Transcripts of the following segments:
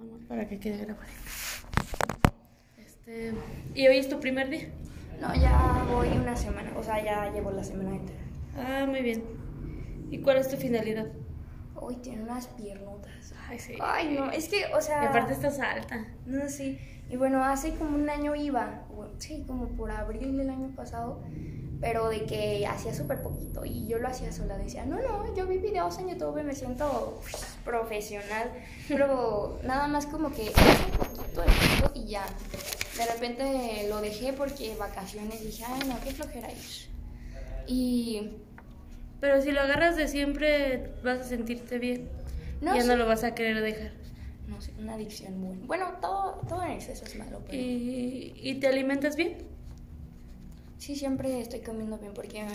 Vamos, para que quede grabado. Este, ¿Y hoy es tu primer día? No, ya voy una semana, o sea, ya llevo la semana entera. Ah, muy bien. ¿Y cuál es tu finalidad? Uy, tiene unas piernotas. Ay, sí. Ay, no, es que, o sea... Y aparte estás alta. No, sí. Y bueno, hace como un año iba, bueno, sí, como por abril del año pasado, pero de que hacía súper poquito y yo lo hacía sola. Decía, no, no, yo vi videos en YouTube y me siento uf, profesional, pero nada más como que hace un poquito de tiempo y ya. De repente lo dejé porque vacaciones dije, ay, no, qué flojera ir. Y Pero si lo agarras de siempre, vas a sentirte bien. No, ya sí. no lo vas a querer dejar. no sé, una adicción muy... Bueno, todo, todo en exceso es malo, pero... ¿Y, y te alimentas bien? Sí, siempre estoy comiendo bien porque me,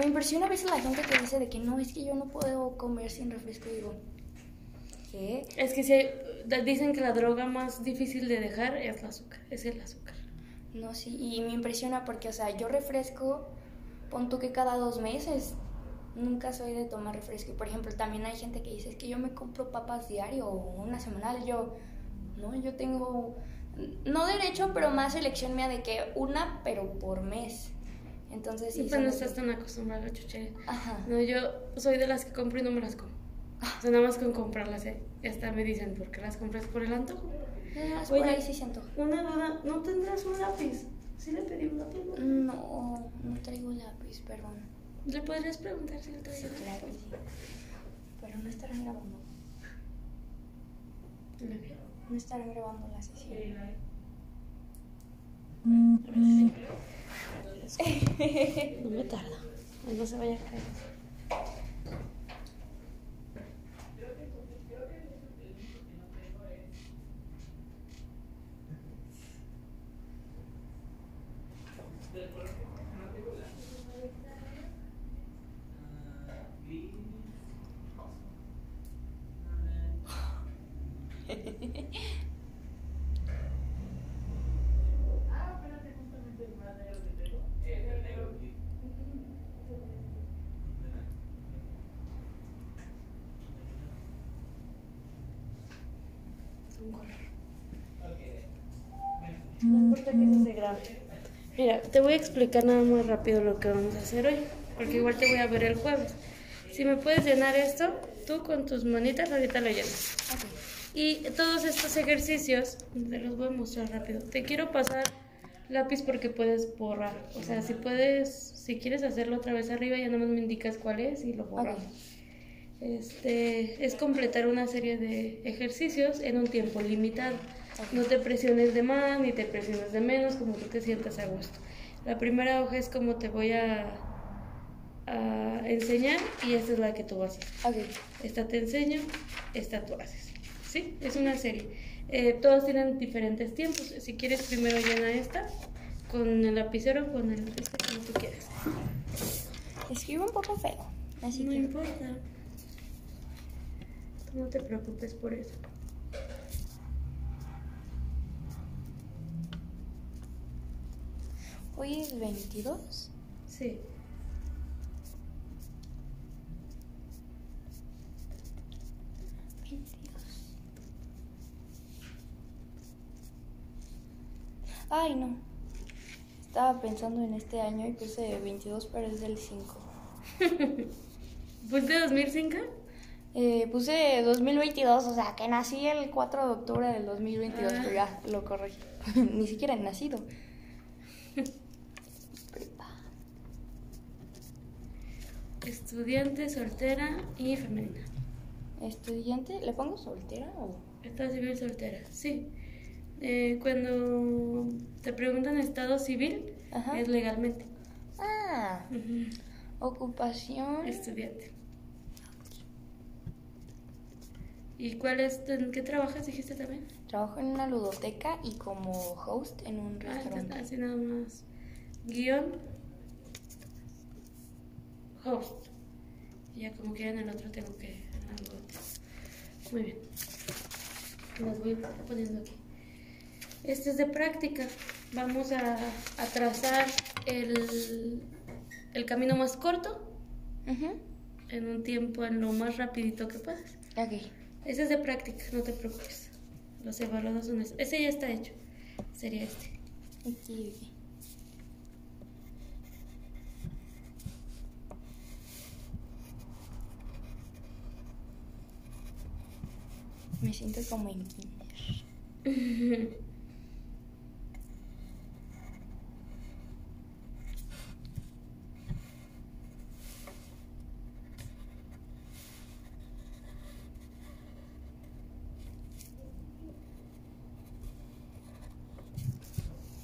me impresiona a veces la gente que dice de que no, es que yo no puedo comer sin refresco. Y digo, ¿qué? Es que si dicen que la droga más difícil de dejar es el azúcar. Es el azúcar. No, sí, y me impresiona porque, o sea, yo refresco, pon tú que cada dos meses, nunca soy de tomar refresco. Y, por ejemplo, también hay gente que dice, es que yo me compro papas diario o una semanal. Yo, no, yo tengo, no derecho, pero más elección mía de que una, pero por mes. Entonces, sí, Y pues no estás tan acostumbrada chuchería. Ajá. No, yo soy de las que compro y no me las como. O sea, nada más con comprarlas, ¿eh? Y hasta me dicen, ¿por qué las compras por el antojo? Más Oye. por ahí sí siento. Una duda, ¿no tendrás un lápiz? ¿Sí le pedí un lápiz? no? No, no traigo lápiz, perdón. ¿Le podrías preguntar si le traes Sí, claro, sí. Pero no estarán grabando. No estarán grabando la sesión. No me tarda. No se vaya a caer. No importa que se grabe. Mira, te voy a explicar nada más rápido lo que vamos a hacer hoy, porque igual te voy a ver el jueves. Si me puedes llenar esto, tú con tus manitas ahorita lo llenas. Y todos estos ejercicios, te los voy a mostrar rápido. Te quiero pasar lápiz porque puedes borrar. O sea, si puedes, si quieres hacerlo otra vez arriba, ya nada más me indicas cuál es y lo borramos. Este, es completar una serie de ejercicios en un tiempo limitado. No te presiones de más ni te presiones de menos, como tú te sientas a gusto. La primera hoja es como te voy a, a enseñar y esta es la que tú vas a hacer. Ok. Esta te enseño, esta tú haces. ¿Sí? Es una serie. Eh, todas tienen diferentes tiempos. Si quieres, primero llena esta con el lapicero, con el este, como tú quieras. Escribo un poco feo. Así No que. importa. No te preocupes por eso. Hoy es 22. Sí. Ay, no. Estaba pensando en este año y puse 22, pero es del 5. ¿Fuiste 2005? Eh, puse 2022, o sea, que nací el 4 de octubre del 2022, Ah. pero ya lo corregí. Ni siquiera he nacido. Estudiante, soltera y femenina. Estudiante, ¿le pongo soltera o...? Estado civil soltera, sí. Eh, cuando te preguntan estado civil, Ajá. es legalmente. Ah, ocupación... Estudiante. ¿Y cuál es, en qué trabajas, dijiste también? Trabajo en una ludoteca y como host en un Ah, restaurante. entonces, así nada más. Guión. Host. Ya como quieran el otro tengo que... algo. Muy bien. Las voy poniendo aquí. Este es de práctica. Vamos a, a trazar el, el camino más corto Ujú. en un tiempo, en lo más rapidito que puedas. Ok. Ese es de práctica, no te preocupes. Los evaluados son esos. Ese ya está hecho. Sería este. Ok, ok. Me siento como en kinder.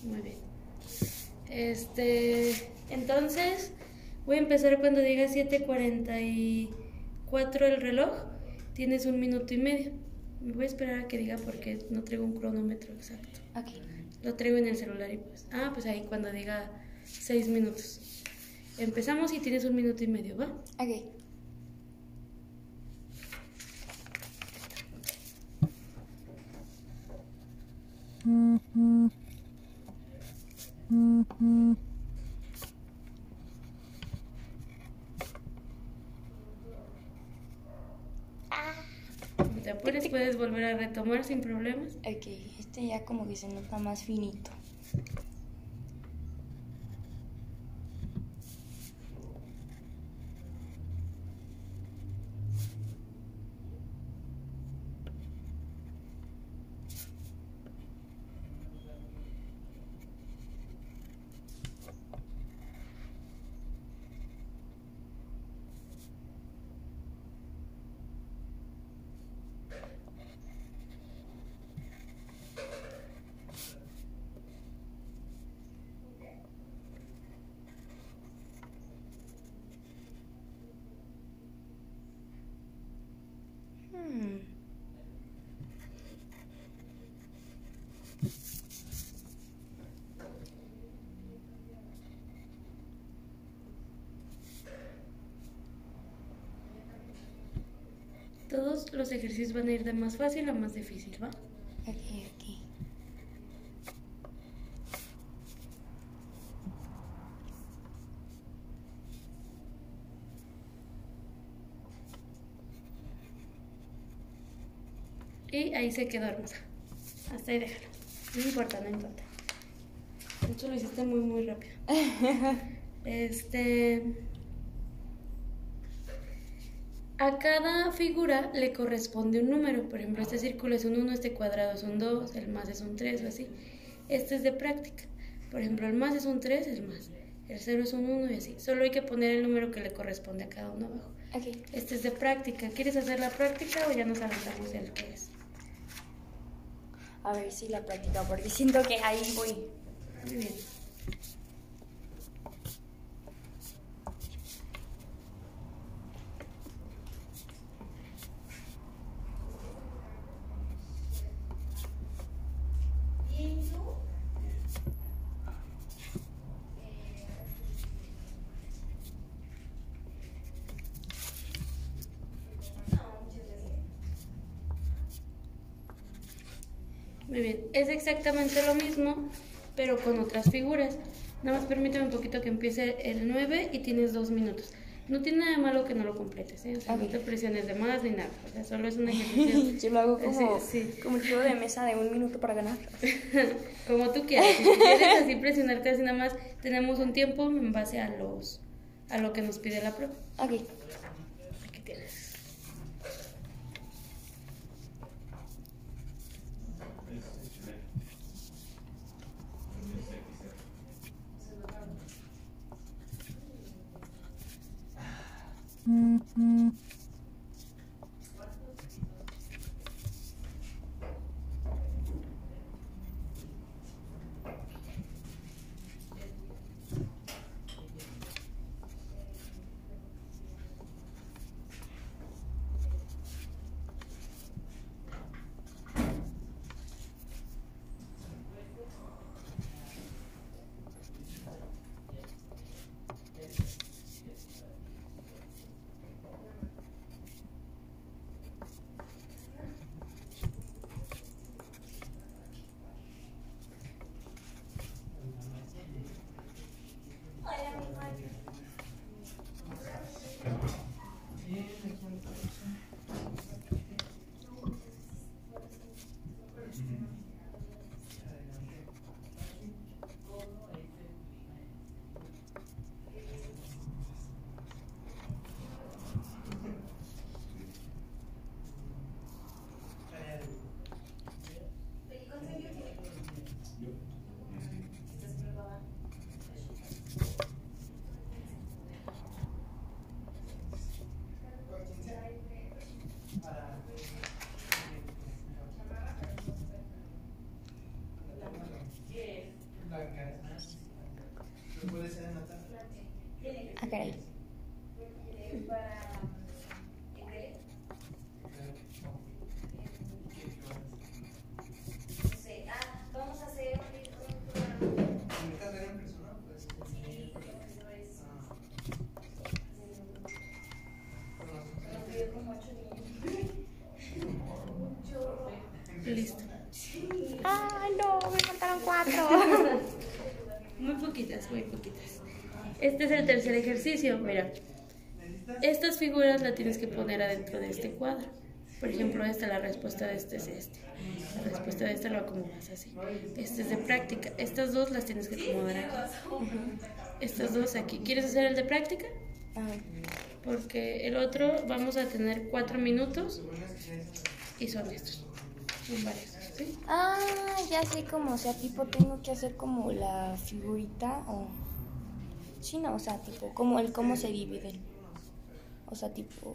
Muy bien. Este, entonces voy a empezar cuando diga 7:44 el reloj. Tienes un minuto y medio. Me voy a esperar a que diga porque no traigo un cronómetro exacto. Ok. Lo traigo en el celular y pues. Ah, pues ahí cuando diga 6 minutos. Empezamos y tienes un minuto y medio, ¿va? Ok. No te apures, puedes volver a retomar sin problemas. Ok, este ya como que se nota más finito. Hmm. Todos los ejercicios van a ir de más fácil a más difícil, ¿va? Ok, ok. Y ahí se quedó hermosa. Hasta ahí déjalo. No importa, no importa. De hecho lo hiciste muy muy rápido. Este. A cada figura le corresponde un número. Por ejemplo, este círculo es un 1, este cuadrado es un 2, el más es un 3 o así. Este es de práctica. Por ejemplo, el más es un 3, el más. El 0 es un 1 y así. Solo hay que poner el número que le corresponde a cada uno abajo. Ok. Este es de práctica. ¿Quieres hacer la práctica o ya nos aventamos el que es? A ver si la práctica, porque siento que ahí voy. Muy bien. Muy bien, es exactamente lo mismo, pero con otras figuras. Nada más permíteme un poquito que empiece el 9 y tienes dos minutos. No tiene nada de malo que no lo completes, ¿eh? O sea, no Ok. te presiones de más ni nada. O sea, solo es un ejercicio. Yo lo hago como, Sí, sí. como el juego de mesa de un minuto para ganar. Como tú quieras. Si quieres así presionarte así nada más, tenemos un tiempo en base a los a lo que nos pide la prueba. Ok. Sacaray. Ejercicio, mira. Estas figuras las tienes que poner adentro de este cuadro. Por ejemplo, esta, la respuesta de este es este. La respuesta de esta lo acomodas así. Este es de práctica. Estas dos las tienes que acomodar aquí. Estas dos aquí. ¿Quieres hacer el de práctica? Porque el otro vamos a tener cuatro minutos y son estos. Son varios, ¿sí? Ah, ya sé cómo, o sea, tipo tengo que hacer como la figurita o... No, o sea, tipo, como el cómo se dividen. O sea, tipo.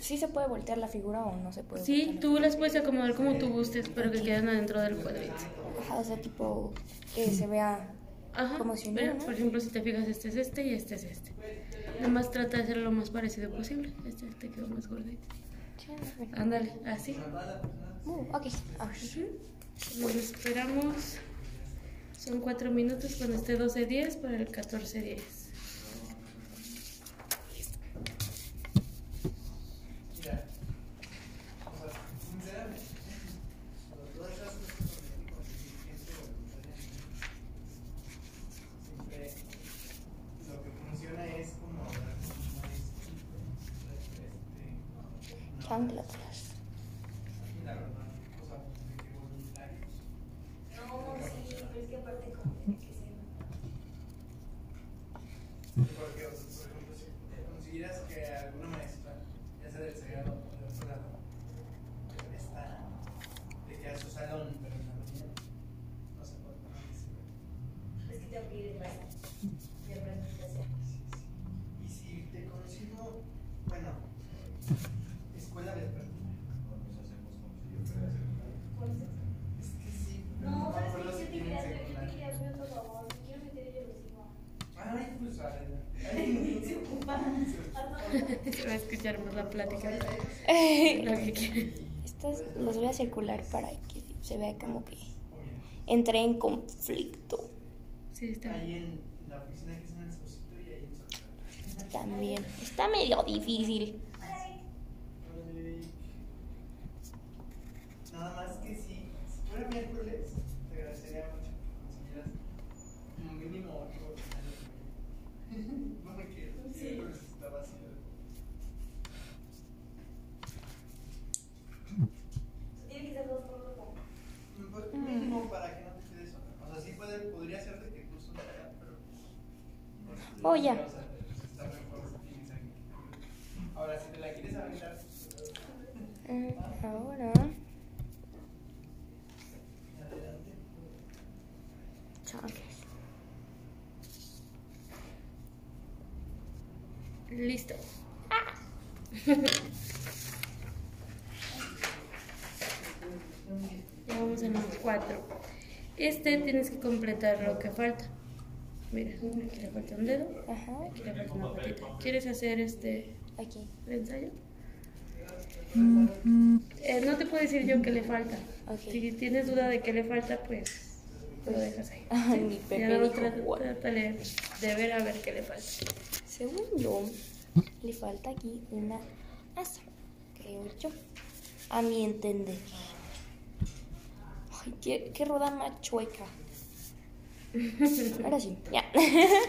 ¿sí se puede voltear la figura o no se puede Sí, voltear? tú las puedes acomodar como tú gustes, pero que queden adentro del cuadrito. Ajá, o sea, tipo, que se vea Ajá. como si Mira, no, ¿no? Por ejemplo, si te fijas, este es este y este es este. Nada más trata de hacerlo lo más parecido posible. Este te quedó más gordito. Ándale, así. Uh, ok. Nos esperamos. Son cuatro minutos cuando esté 12.10 para el 14.10. Mira, o sea, sinceramente, todas esas cosas con inteligencia voluntaria, siempre lo que funciona es como dar como un este, no, chanclas. la verdad, o sea, de que voluntarios. No, sí, pero es que aparte como tiene que ser. Porque, o sea, por ejemplo, si consideras que alguna maestra, ya sea del sagrado o de otro lado, está de que a su salón, pero en la mañana, no se puede poner ese. Es que tengo que ir de clase. De presentación. Y si te consigo, bueno, escuela vespertina. Es que sí, pero No, no me pero acuerdo es si que yo te tienen quería, yo te secundaria. quería hacer por favor. Me quiero meter en el hocico. Ay, pues adelante. Ay, Se ocupa. Se va a escuchar más la plática. Lo que quieres. Estos los voy a circular para que se vea como que entré en conflicto Sí, está Ahí bien. en la oficina que es en el Exposito y ahí en Santa. también. Está medio difícil. Nada más que si, si fuera miércoles, te agradecería mucho que consiguieras como mínimo otro. No me quiero, miércoles está vacío. Tiene que ser dos por uno. Pues, Mínimo para que no te quedes sola. O sea, sí puede, podría ser de que tú sola, pero. Oh, ya. O sea, pues, está mejor si alguien. Ahora, si te la quieres aventar, Mm, Ahora. Listo. Ya vamos en los cuatro. Este tienes que completar lo que falta. Mira, aquí le falta un dedo, Ajá. aquí le falta una patita. ¿Quieres hacer este Aquí. el ensayo? Eh, no te puedo decir yo qué le falta. Si tienes duda de qué le falta, pues lo dejas ahí. Ay, ¿sí? mi Pepe Ya luego dijo, trata- "Guau". trátale de ver a ver qué le falta. Según yo, le falta aquí una asa, creo yo. A mi entender. Ay, qué, qué roda más chueca. Ahora sí, ya.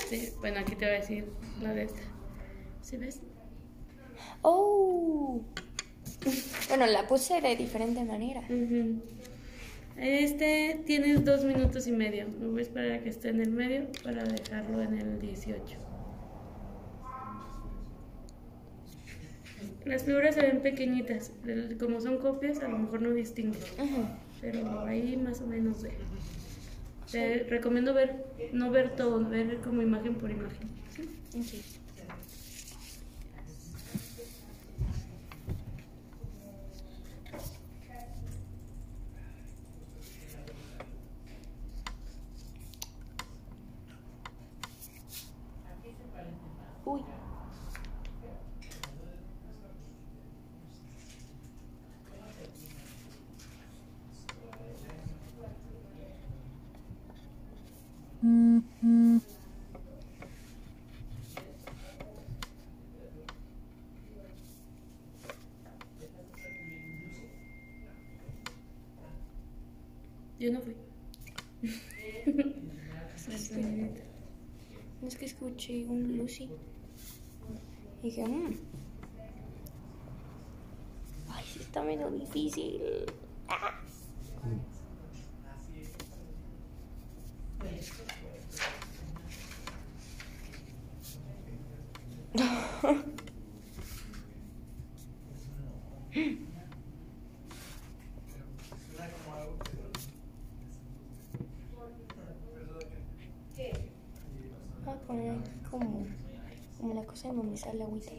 Sí, bueno, aquí te voy a decir la de esta. ¿Sí ves? oh. Bueno, la puse de diferente manera. Ujú. Este tienes dos minutos y medio. Me voy a esperar a que esté en el medio para dejarlo en el 18. Las figuras se ven pequeñitas. Como son copias, a lo mejor no distingues. Ujú. Pero ahí más o menos ve. Recomiendo ver, no ver todo, ver como imagen por imagen. Uy. Yo no fui. Es que escuché un Lucy. Y dije, mmm. Ay, sí está medio difícil. Ah. Suena como algo que Voy a poner aquí como, en donde sale agüita.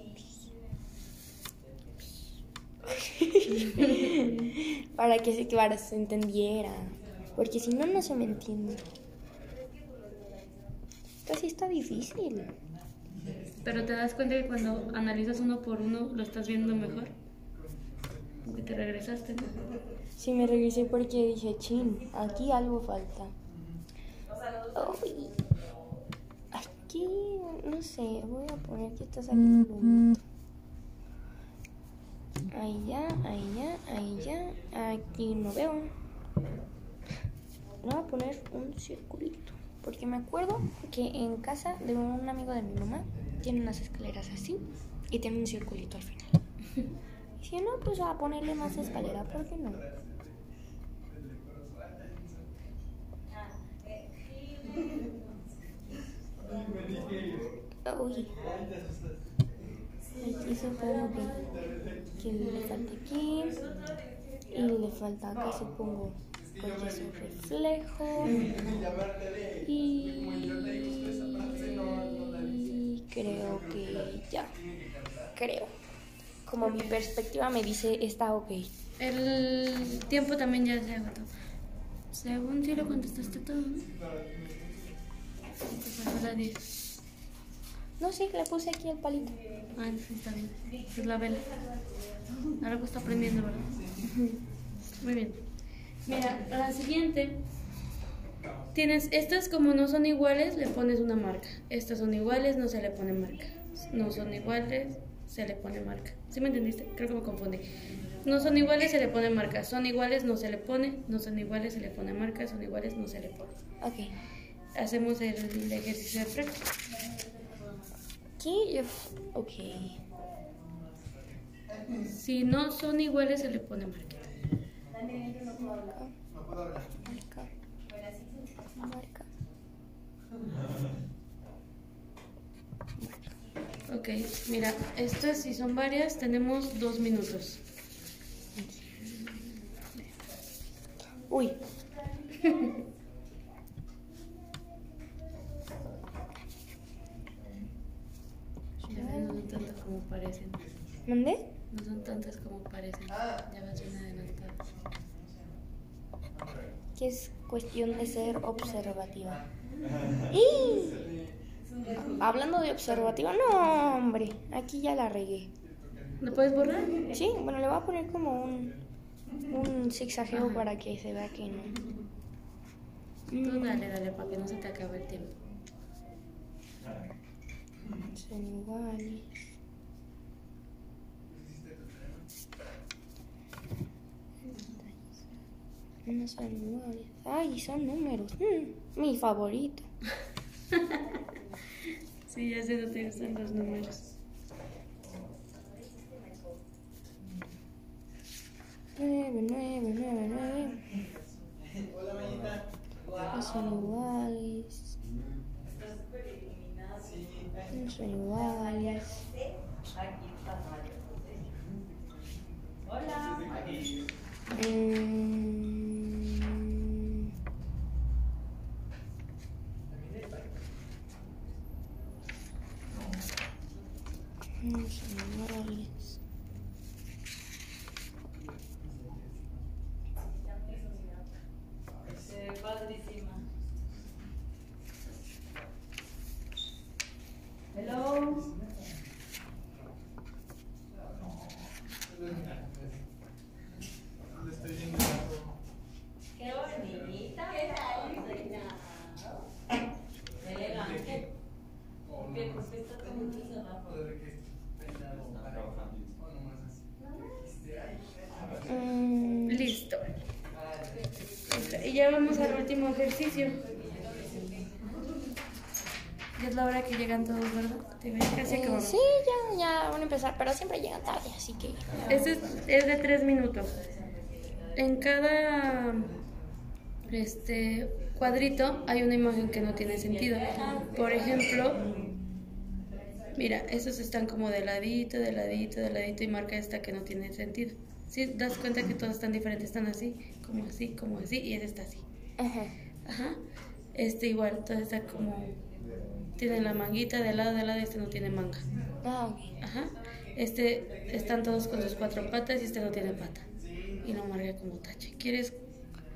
para que se, para que se entendiera. Porque si no, no se me entiende. Casi está difícil. Pero te das cuenta que cuando analizas uno por uno lo estás viendo mejor. Como que te regresaste, ¿no? Sí, me regresé porque dije, chin, aquí algo falta. Aquí, no sé, voy a poner que estás aquí bonito. Ahí ya, ahí ya, ahí ya. Aquí no veo. Voy a poner un circulito. Porque me acuerdo que en casa de un amigo de mi mamá tiene unas escaleras así y tiene un circulito al final. Y si no, pues a ponerle más escalera, ¿por qué no? Uy. Aquí supongo que, que le falta aquí. Y le falta acá supongo porque es un reflejo. Y creo que ya. Creo. Como mi perspectiva me dice está ok. El tiempo también ya se agotó. Según si lo contestaste todo, ¿no? Te pasó la 10. No sé, le puse aquí el palito. Ah, sí, está bien. Es la vela. Ahora que está aprendiendo, ¿verdad? Muy bien. Mira, la siguiente. Tienes, estas como no son iguales, le pones una marca. Estas son iguales, no se le pone marca. No son iguales, se le pone marca. ¿Sí me entendiste? Creo que me confundí. No son iguales, se le pone marca. Son iguales, no se le pone. No son iguales, se le pone marca. Son iguales, no se le pone. Ok. Hacemos el ejercicio de práctica. Aquí. Ok. Si no son iguales, se le pone. Marca. hablar. Marca. Marca. Ok, mira, estas si son varias, tenemos dos minutos. Uy. No son tantas como parecen. ¿Mandé? No son tantas como parecen. Ya vas bien adelantada. Que es cuestión de ser observativa. ¡Y! Hablando de observativa, no, hombre. Aquí ya la regué. ¿Lo puedes borrar? Sí, bueno, le voy a poner como un, un zigzagueo para que se vea que no. Tú dale, dale, para que no se te acabe el tiempo. Son iguales. No son iguales. Ay, son números. Mm, mi favorito. Sí, ya sé, no te gustan los números. Nueve, nueve, nueve, nueve. Hola. No son iguales. No son iguales. Mm, no son iguales. padrísima. Hello. Le estoy viendo algo. Qué bonita. ¿Qué tal? Elegante. O ¿Qué? no ¿Por más. qué está tan bonito, Rafa? O de que peinado para- o nomás así. Dijiste, ay, Mm, Listo. ay, Ok. Listo. Y ya vamos al último ejercicio. Ya es la hora que llegan todos, ¿verdad? Te ves casi Eh, sí, ya, ya van a empezar, pero siempre llegan tarde, así que... Este es, es de tres minutos. En cada este cuadrito hay una imagen que no tiene sentido. Por ejemplo, mira, estos están como de ladito, de ladito, de ladito y marca esta que no tiene sentido. Si das cuenta que todos están diferentes, están así, como así, como así y está así. Ajá. Ajá. Este igual, todo está como tiene la manguita de lado de lado y este no tiene manga. Ah, ok. Ajá. Este están todos con sus cuatro patas y este no tiene pata. Y lo marca como tache. ¿Quieres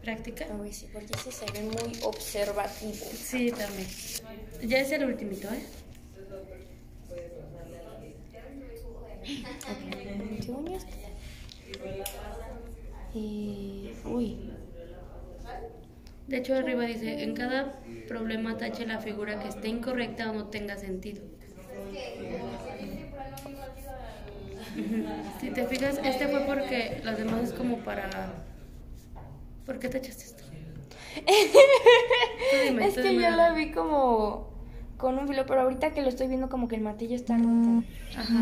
práctica? A ver, sí, porque ese se ve muy observativo. Sí, también. Ya es el ultimito, ¿eh? Yo, este- Eh, uy. De hecho, arriba dice, en cada problema tache la figura que esté incorrecta o no tenga sentido. Si te fijas, este fue porque las demás es como para... ¿Por qué tachaste esto? Dime, es que dime yo la vi como con un filo, pero ahorita que lo estoy viendo como que el martillo está roto. Ajá.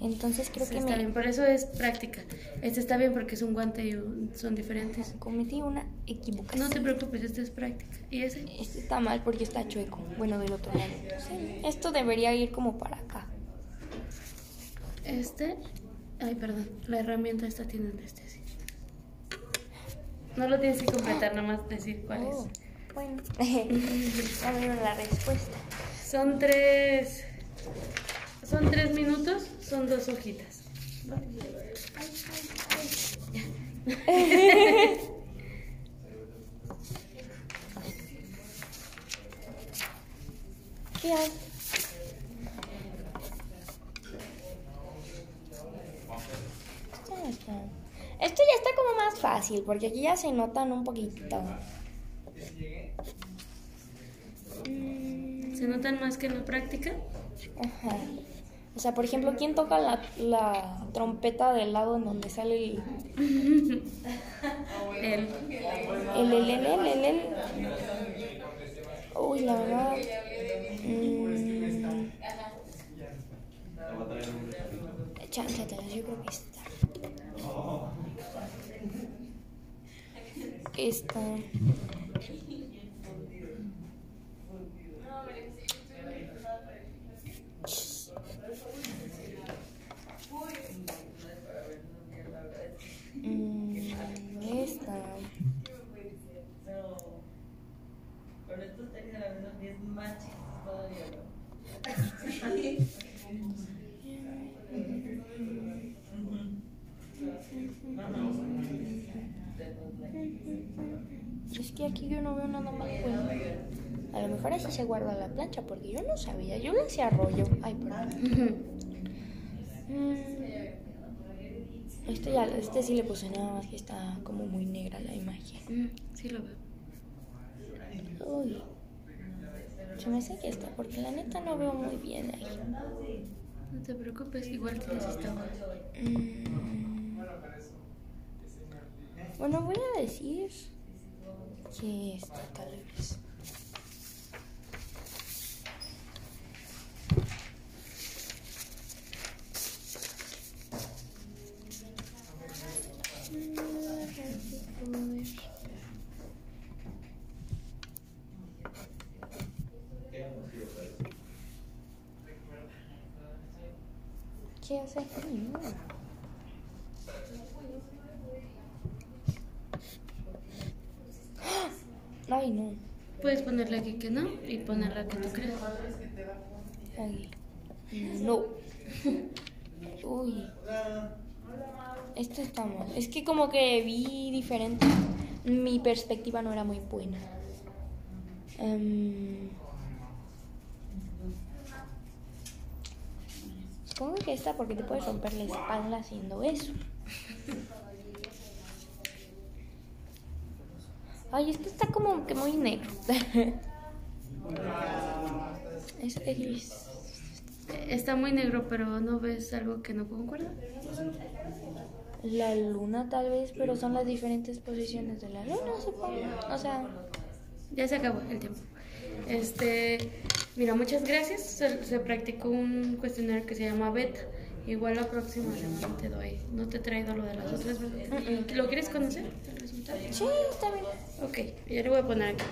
Entonces creo Sí, que está me bien, por eso es práctica. Este está bien porque es un guante y un- son diferentes. cometí una equivocación. No te preocupes, este es práctica. ¿Y ese? Este está mal porque está chueco. Bueno, del otro lado. Sí, esto debería ir como para acá. Este. Ay, perdón. La herramienta esta tiene anestesia. No lo tienes que completar, nada más decir cuál Oh, es. bueno. ya me dieron la respuesta. Son tres. Son tres minutos, son dos hojitas. ¿Qué hay? Esto ya está. Como más fácil porque aquí ya se notan un poquito. ¿Se notan más que en la práctica? Ajá. O sea, por ejemplo, ¿quién toca la, la trompeta del lado en donde sale el... El. El, el, el, el, el, el. Uy, la verdad. mm, Cháncatelas, yo creo que esta. Esta. Se guarda la plancha, porque yo no sabía. Yo lo hacía rollo. Ay, perdón. Mm. Este ya, este sí le puse nada más que está como muy negra la imagen. Mm, Sí lo veo. Uy. Se me hace que está, porque la neta no veo muy bien ahí. No te preocupes, igual esta hoja. Mm. Bueno, voy a decir que esta tal vez. ¿Qué hace? Ay, no. Ay, no. Puedes ponerle aquí no y ponerla que tú creas. Ay. No. Uy. Esto está mal. Es que como que vi diferente. Mi perspectiva no era muy buena. Em, Supongo que esta porque te puedes romper la espalda haciendo eso. Ay, esto está como que muy negro. es, es- Está muy negro, pero no ves algo que no concuerda. la luna tal vez, pero son las diferentes posiciones de la luna, supongo. O sea, Ya se acabó el tiempo. Este, mira, muchas gracias. Se, se practicó un cuestionario que se llama beta. Igual la próxima semana te doy. No te he traído lo de las otras, ¿verdad? ¿Lo quieres conocer? el resultado? sí, está bien. Ok, ya le voy a poner aquí.